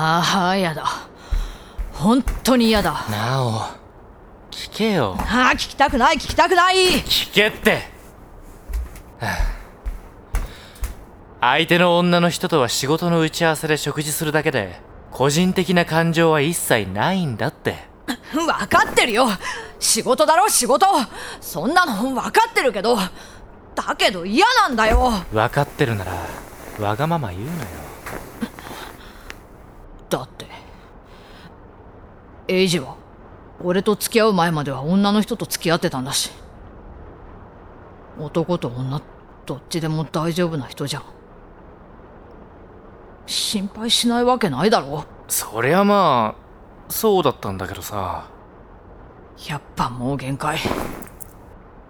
ああやだ。本当に嫌だ。なお聞けよ。ああ聞きたくない聞きたくない。聞けって。は あ相手の女の人とは仕事の打ち合わせで食事するだけで個人的な感情は一切ないんだって。分かってるよ。仕事だろ仕事。そんなの分かってるけどだけど嫌なんだよ。分かってるならわがまま言うなよだってエイジは俺と付き合う前までは女の人と付き合ってたんだし。男と女どっちでも大丈夫な人じゃん。心配しないわけないだろ。そりゃまあそうだったんだけどさ。やっぱもう限界。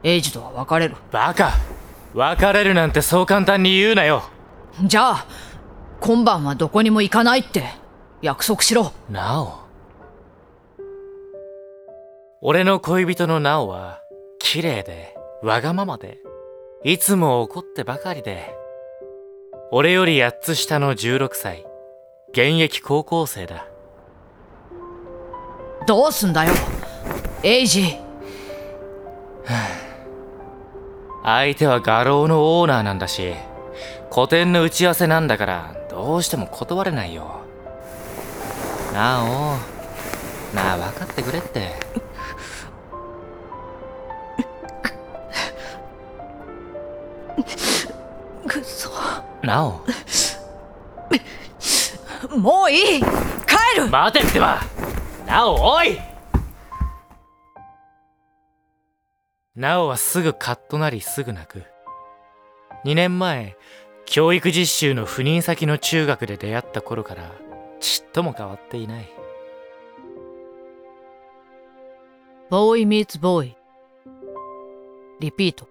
エイジとは別れる。バカ。別れるなんてそう簡単に言うなよ。じゃあ今晩はどこにも行かないって約束しろ。なお俺の恋人のナオは綺麗でわがままでいつも怒ってばかりで俺より8つ下の16歳現役高校生だ。どうすんだよ？エイジ。相手は画廊のオーナーなんだし個展の打ち合わせなんだからどうしても断れないよ。なおなあ分かってくれってそなおもういい。帰る。待てってば。なおおい。なおはすぐカッとなりすぐ泣く。2年前教育実習の赴任先の中学で出会った頃からちっとも変わっていない。ボーイ meets ボーイリピート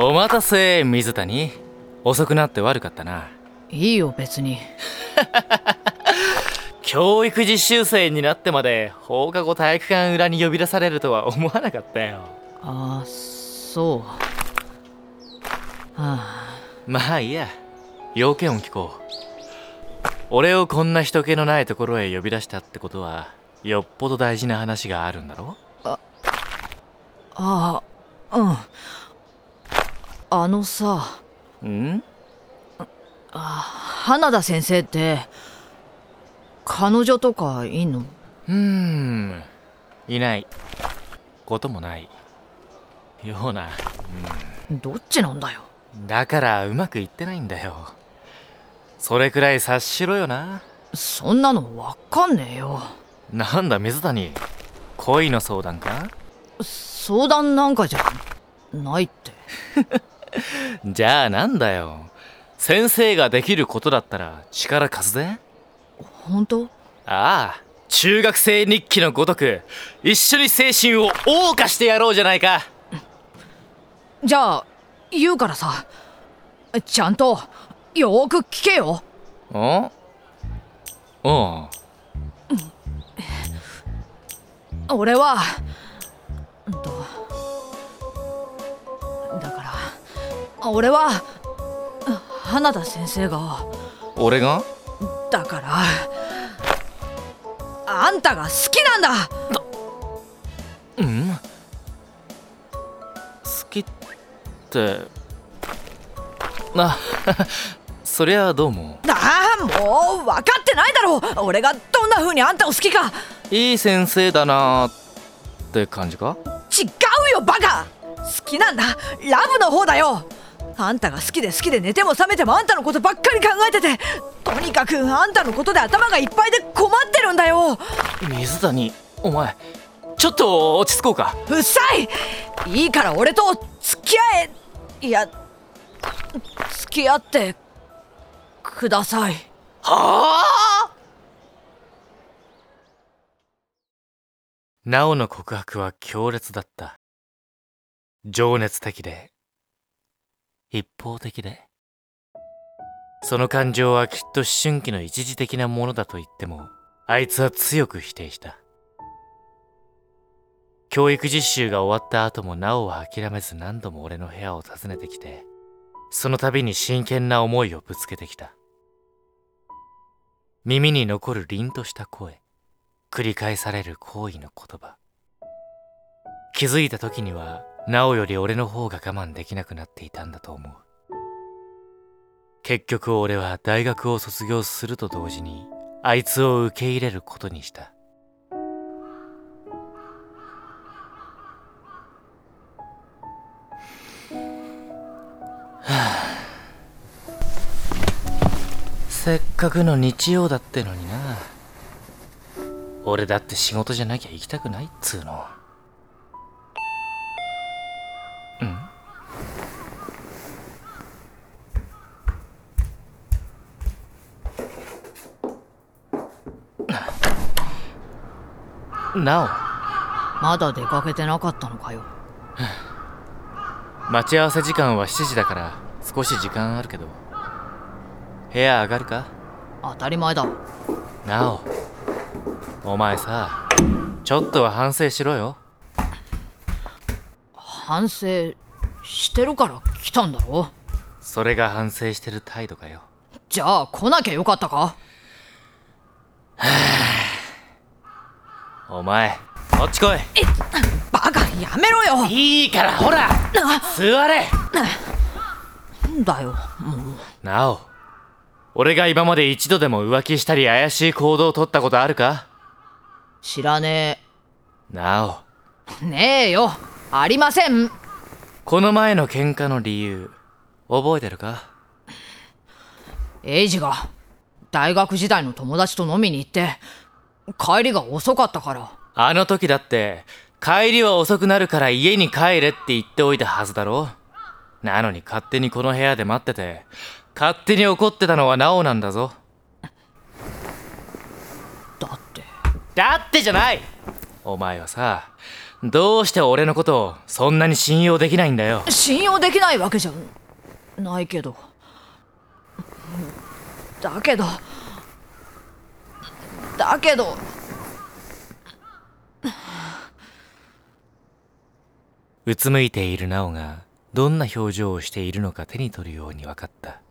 お待たせ水谷。遅くなって悪かったな。いいよ別に。教育実習生になってまで放課後体育館裏に呼び出されるとは思わなかったよ。ああそう。はあまあいいや。要件を聞こう。俺をこんな人気のないところへ呼び出したってことはよっぽど大事な話があるんだろ？ああうんあのさ。ん？あ花田先生って彼女とかいんの？うーん。いない。こともない。ような。どっちなんだよ？だからうまくいってないんだよ。それくらい察しろよな。そんなのわかんねえよ。なんだ水谷。恋の相談か？相談なんかじゃないって じゃあなんだよ。先生ができることだったら力貸すぜ。本当？ああ中学生日記のごとく一緒に精神を謳歌してやろうじゃないか。じゃあ言うからさ。ちゃんとよーく聞けよ。おおう俺は俺は花田先生が。俺が？だからあんたが好きなんだ。うん？好きってあ そりゃどうも。ああもう分かってないだろ。俺がどんな風にあんたを好きか。いい先生だなって感じか？違うよバカ。好きなんだ。ラブの方だよあんたが好きで好きで寝ても覚めてもあんたのことばっかり考えててとにかくあんたのことで頭がいっぱいで困ってるんだよ。水谷お前ちょっと落ち着こうか？うっさい！いいから俺と付き合え！いや付き合ってください。はあ？なおの告白は強烈だった。情熱的で一方的で。その感情はきっと思春期の一時的なものだと言ってもあいつは強く否定した。教育実習が終わった後もなおは諦めず何度も俺の部屋を訪ねてきてその度に真剣な思いをぶつけてきた。耳に残る凛とした声繰り返される行為の言葉。気づいた時にはなおより俺の方が我慢できなくなっていたんだと思う。結局俺は大学を卒業すると同時にあいつを受け入れることにした。せっかくの日曜だってのにな。俺だって仕事じゃなきゃ行きたくないっつうの。んなおまだ出かけてなかったのかよ。待ち合わせ時間は7時だから少し時間あるけど。部屋上がるか？当たり前だ。なお。お前さちょっとは反省しろよ。反省してるから来たんだろ？それが反省してる態度かよ。じゃあ来なきゃよかったかはあお前こっち来い。えバカやめろよ。いいからほら座れ。なんだよもう。なお俺が今まで一度でも浮気したり怪しい行動をとったことあるか？知らねえ。なお。ねえよ。ありません。この前の喧嘩の理由覚えてるか？エイジが大学時代の友達と飲みに行って帰りが遅かったから。あの時だって帰りは遅くなるから家に帰れって言っておいたはずだろ。なのに勝手にこの部屋で待ってて勝手に怒ってたのはナオなんだぞ。だって。だってじゃない！お前はさどうして俺のことをそんなに信用できないんだよ。信用できないわけじゃないけど。だけどだけど。うつむいているナオがどんな表情をしているのか手に取るように分かった。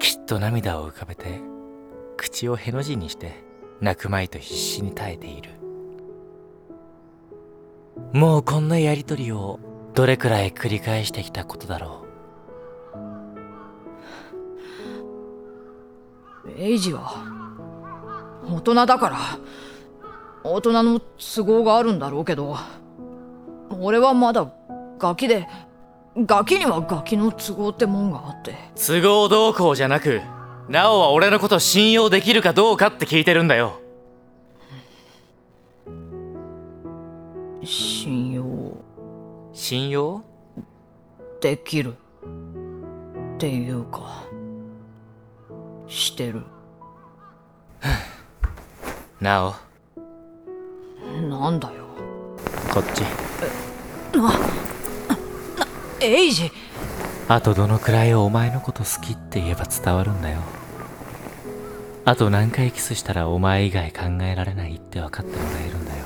きっと涙を浮かべて口をへの字にして泣くまいと必死に耐えている。もうこんなやりとりをどれくらい繰り返してきたことだろう。エイジは大人だから大人の都合があるんだろうけど俺はまだガキでガキにはガキの都合ってもんがあって。都合どうこうじゃなくナオは俺のこと信用できるかどうかって聞いてるんだよ。信用。信用？できる。っていうかしてるなお。なんだよ。こっち。えなエイジ。あとどのくらいお前のこと好きって言えば伝わるんだよ。あと何回キスしたらお前以外考えられないって分かってもらえるんだよ。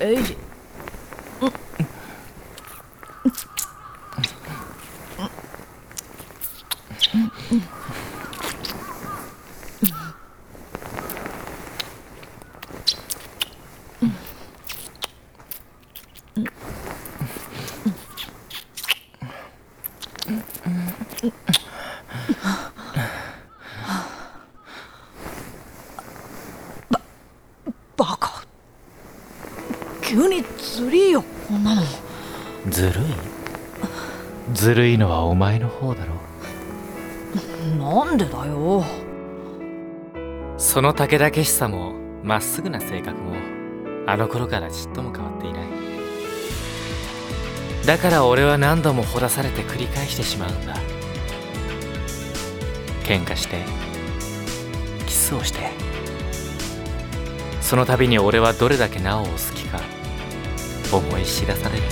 エイジ。急にずりーよこんなのずるい？ずるいのはお前の方だろ。なんでだよ。その武田しさもまっすぐな性格もあの頃からちっとも変わっていない。だから俺は何度もほだされて繰り返してしまうんだ。喧嘩してキスをして。その度に俺はどれだけなおを好きか思い知らされる